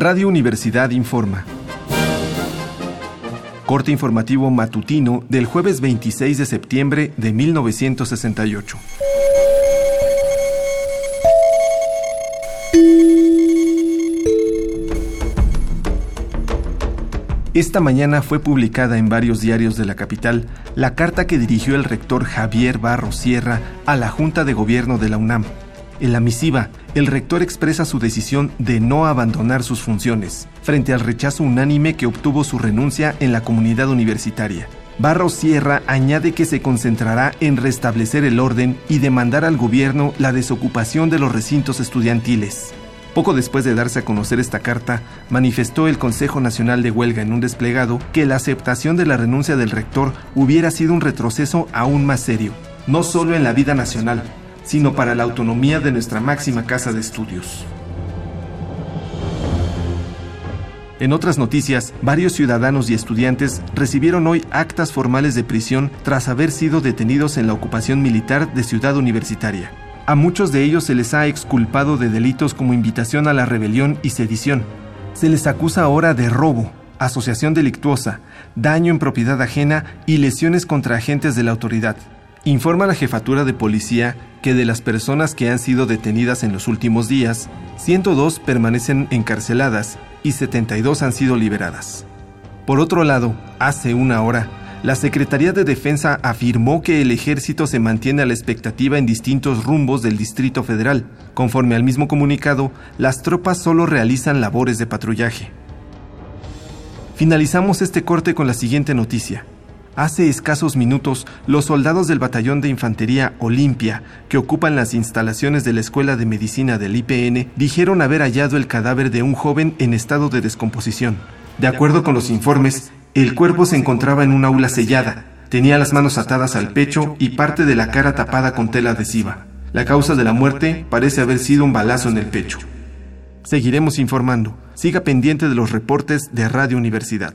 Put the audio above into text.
Radio Universidad informa. Corte informativo matutino del jueves 26 de septiembre de 1968. Esta mañana fue publicada en varios diarios de la capital la carta que dirigió el rector Javier Barro Sierra a la Junta de Gobierno de la UNAM. En la misiva, el rector expresa su decisión de no abandonar sus funciones, frente al rechazo unánime que obtuvo su renuncia en la comunidad universitaria. Barro Sierra añade que se concentrará en restablecer el orden y demandar al gobierno la desocupación de los recintos estudiantiles. Poco después de darse a conocer esta carta, manifestó el Consejo Nacional de Huelga en un desplegado que la aceptación de la renuncia del rector hubiera sido un retroceso aún más serio, no solo en la vida nacional, sino para la autonomía de nuestra máxima casa de estudios. En otras noticias, varios ciudadanos y estudiantes recibieron hoy actas formales de prisión tras haber sido detenidos en la ocupación militar de Ciudad Universitaria. A muchos de ellos se les ha exculpado de delitos como invitación a la rebelión y sedición. Se les acusa ahora de robo, asociación delictuosa, daño en propiedad ajena y lesiones contra agentes de la autoridad. Informa la jefatura de policía que de las personas que han sido detenidas en los últimos días, 102 permanecen encarceladas y 72 han sido liberadas. Por otro lado, hace una hora, la Secretaría de Defensa afirmó que el ejército se mantiene a la expectativa en distintos rumbos del Distrito Federal. Conforme al mismo comunicado, las tropas solo realizan labores de patrullaje. Finalizamos este corte con la siguiente noticia. Hace escasos minutos, los soldados del Batallón de Infantería Olimpia, que ocupan las instalaciones de la Escuela de Medicina del IPN, dijeron haber hallado el cadáver de un joven en estado de descomposición. De acuerdo con los informes, el cuerpo se encontraba en un aula sellada, tenía las manos atadas al pecho y parte de la cara tapada con tela adhesiva. La causa de la muerte parece haber sido un balazo en el pecho. Seguiremos informando. Siga pendiente de los reportes de Radio Universidad.